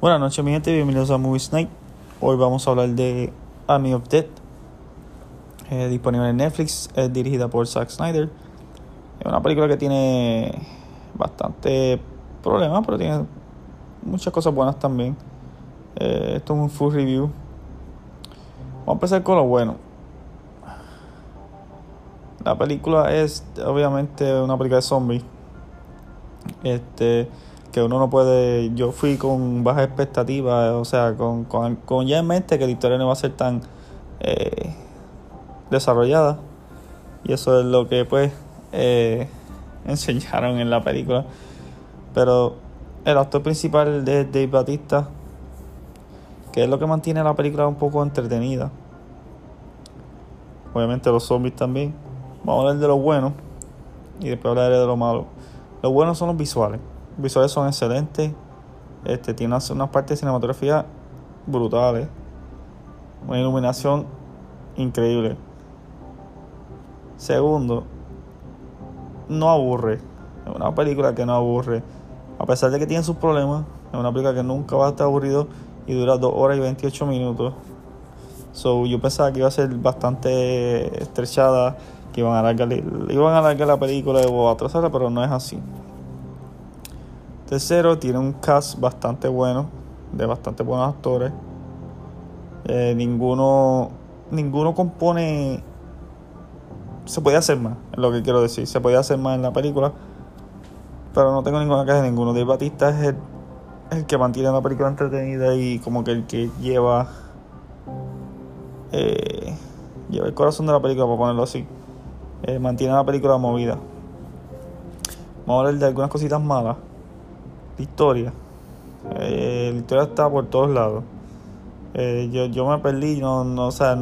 Buenas noches, mi gente. Bienvenidos a Movie Night. Hoy vamos a hablar de Army of Dead, eh, disponible en Netflix. Es dirigida por Zack Snyder. Es una película que tiene bastante problemas, pero tiene muchas cosas buenas también. Eh, esto es un full review. Vamos a empezar con lo bueno. La película es obviamente una película de zombies. Este que uno no puede. Yo fui con baja expectativas, o sea, con, con, ya en mente que la historia no va a ser tan eh, desarrollada. Y eso es lo que, pues, eh, enseñaron en la película. Pero el actor principal de Dave Batista, que es lo que mantiene la película un poco entretenida. Obviamente los zombies también. Vamos a hablar de lo bueno y después hablaré de lo malo. Lo bueno son los visuales visuales son excelentes. Este, tiene unas, partes de cinematografía brutales. Una iluminación increíble. Segundo, no aburre. Es una película que no aburre. A pesar de que tiene sus problemas, es una película que nunca va a estar aburrido y dura 2 horas y 28 minutos. So, yo pensaba que iba a ser bastante estrechada, que iban a alargar, iban a alargar la película o atrasarla, pero no es así. Tercero, tiene un cast bastante bueno, de bastante buenos actores. Eh, ninguno, ninguno compone. Se puede hacer más, es lo que quiero decir. Se podía hacer más en la película, pero no tengo ninguna queja de ninguno. Dave Batista es el, que mantiene la película entretenida y como que el que lleva. Eh, lleva el corazón de la película, por ponerlo así. Eh, mantiene la película movida. Vamos a hablar de algunas cositas malas la historia. Eh, la historia está por todos lados. Eh, yo, yo me perdí, no, no, o sea,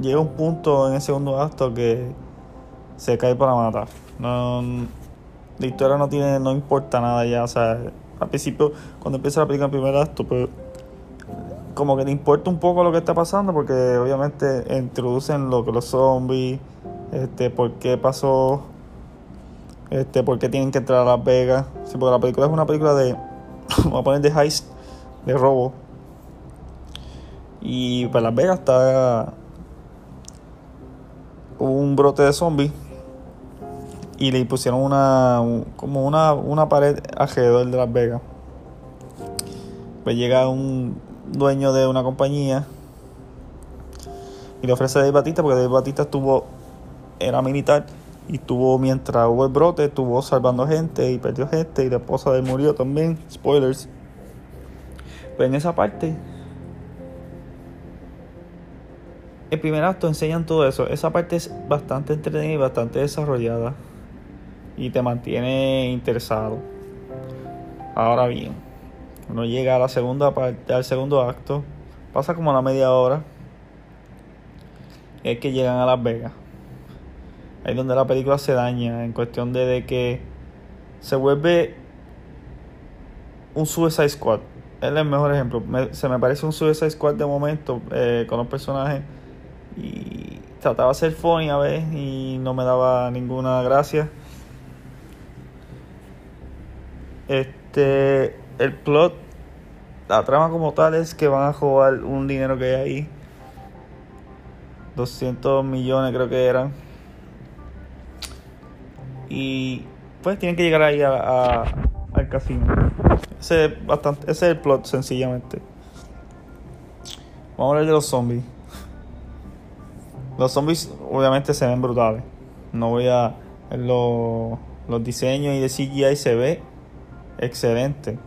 llega un punto en el segundo acto que se cae para matar. No, la historia no tiene, no importa nada ya, o sea, al principio, cuando empieza la película en primer acto, pues como que le importa un poco lo que está pasando, porque obviamente introducen lo que los zombies, este, por qué pasó este, por qué tienen que entrar a Las Vegas. Sí, porque la película es una película de, vamos a poner de heist, de robo. Y pues Las Vegas está un brote de zombies y le pusieron una como una, una pared alrededor de Las Vegas. Pues llega un dueño de una compañía y le ofrece a Dave Batista porque Dave Batista estuvo era militar y tuvo, mientras hubo el brote, estuvo salvando gente y perdió gente y la esposa de él murió también. Spoilers. Pues en esa parte, el primer acto enseñan todo eso. Esa parte es bastante entretenida y bastante desarrollada. Y te mantiene interesado. Ahora bien, uno llega a la segunda parte, al segundo acto. Pasa como a la media hora. es que llegan a Las Vegas ahí donde la película se daña en cuestión de, que se vuelve un Suicide Squad. Es el mejor ejemplo. se me parece un Suicide Squad de momento eh, con los personajes y trataba de ser funny a ver y no me daba ninguna gracia. Este, el plot, la trama como tal es que van a jugar un dinero que hay ahí. 200 millones creo que eran y pues tienen que llegar ahí a, al casino. Ese es, bastante, ese es el plot, sencillamente. Vamos a hablar de los zombies. Los zombies obviamente se ven brutales. No voy a... Los, los diseños y de CGI se ve excelente.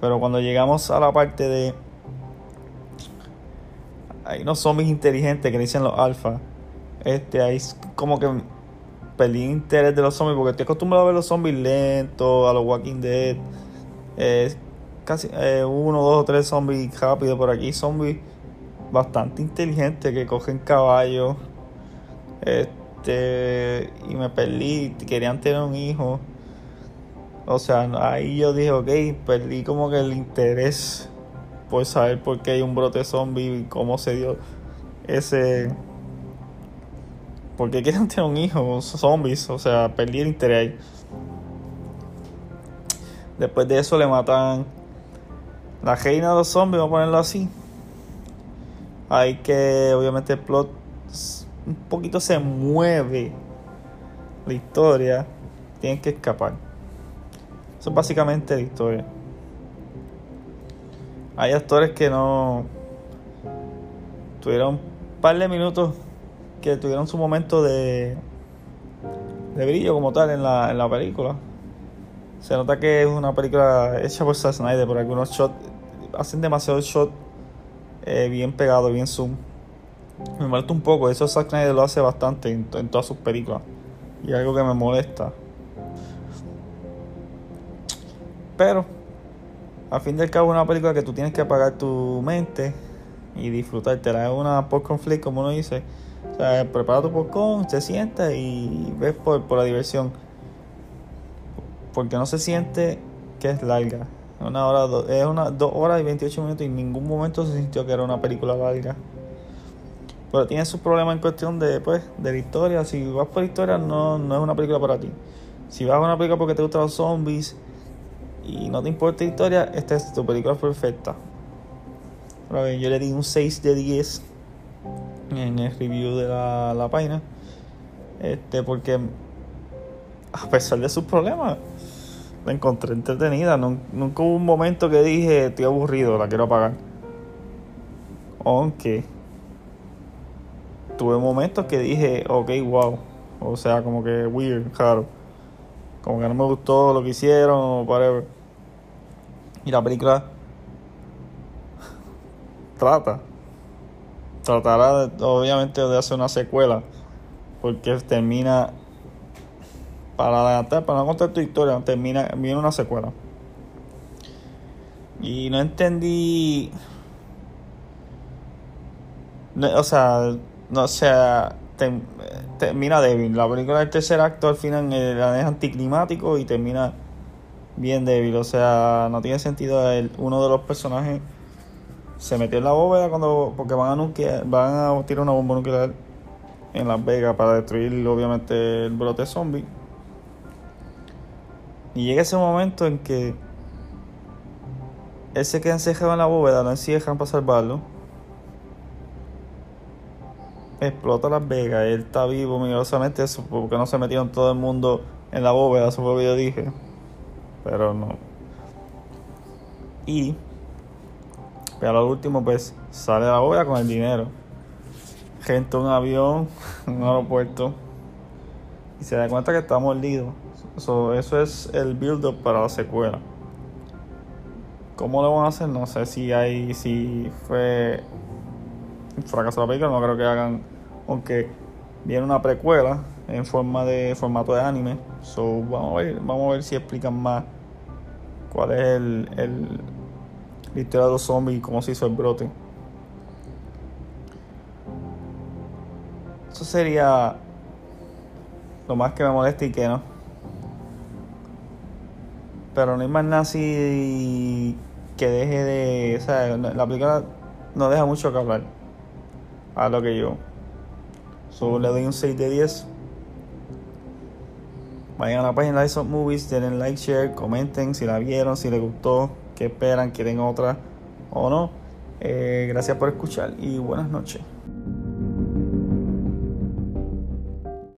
Pero cuando llegamos a la parte de... Hay unos zombies inteligentes que dicen los alfa. Este, hay como que perdí interés de los zombies porque estoy acostumbrado a ver los zombies lentos, a los Walking Dead. Eh, casi eh, uno, dos o tres zombies rápidos por aquí. Zombies bastante inteligentes que cogen caballos. Este, y me perdí. Querían tener un hijo. O sea, ahí yo dije, ok, perdí como que el interés por saber por qué hay un brote zombie y cómo se dio ese porque quieren tener un hijo, zombies, o sea, perdí el interés. Después de eso le matan la reina de los zombies, vamos a ponerlo así. Hay que, obviamente, el plot un poquito se mueve la historia. Tienen que escapar. Eso es básicamente la historia. Hay actores que no tuvieron un par de minutos que tuvieron su momento de, de brillo como tal en la, en la película. Se nota que es una película hecha por Zack Snyder, por algunos shots hacen demasiado shot eh, bien pegado, bien zoom. Me molesta un poco, eso Zack Snyder lo hace bastante en, todas sus películas. Y algo que me molesta. Pero, al fin al cabo, es una película que tú tienes que apagar tu mente y disfrutártela. Es una post-conflict, como uno dice. O sea, prepara tu popcorn, te sientas y ves por, por la diversión. Porque no se siente que es larga. Una hora, es una dos horas y 28 minutos y en ningún momento se sintió que era una película larga. Pero tiene sus problemas en cuestión de, pues, de la historia. Si vas por historia, no, no es una película para ti. Si vas a una película porque te gustan los zombies y no te importa la historia, esta es tu película perfecta. Yo le di un 6 de 10 en el review de la, la página. Este, porque a pesar de sus problemas, la encontré entretenida. Nunca hubo un momento que dije, estoy aburrido, la quiero apagar. Aunque tuve momentos que dije, ok, wow. O sea, como que weird, claro. Como que no me gustó lo que hicieron whatever. Y la película trata. Tratará obviamente de hacer una secuela. Porque termina para adelantar, para no contar tu historia, termina, viene una secuela. Y no entendí. o sea, no sea, termina débil. La película del tercer acto al final es anticlimático y termina bien débil. O sea, no tiene sentido. El, uno de los personajes se metió en la bóveda cuando porque van a van a tirar una bomba nuclear en Las Vegas para destruir obviamente el brote zombie. Y llega ese momento en que él se queda en la bóveda, no encierran para salvarlo. Explota Las Vegas, él está vivo milagrosamente, eso porque no se metieron todo el mundo en la bóveda, eso fue lo que yo dije. Pero no. Y, pero al último, pues sale la bóveda con el dinero. Gente un avión, un aeropuerto, y se da cuenta que está mordido eso es el build-up para la secuela. ¿Cómo lo van a hacer? No sé si hay. Si fue fracaso la película, no creo que hagan. Aunque viene una precuela en forma de formato de anime. So, vamos a ver, vamos a ver si explican más cuál es el, el de los zombies y cómo se hizo el brote. Eso sería lo más que me molesta y que no. Pero no hay más nada así que deje de. O sea, la película no deja mucho que hablar. A lo que yo. Solo le doy un 6 de 10. Vayan a la página de Ice Movies, denle like, share, comenten si la vieron, si les gustó, qué esperan, quieren otra o no. Eh, gracias por escuchar y buenas noches.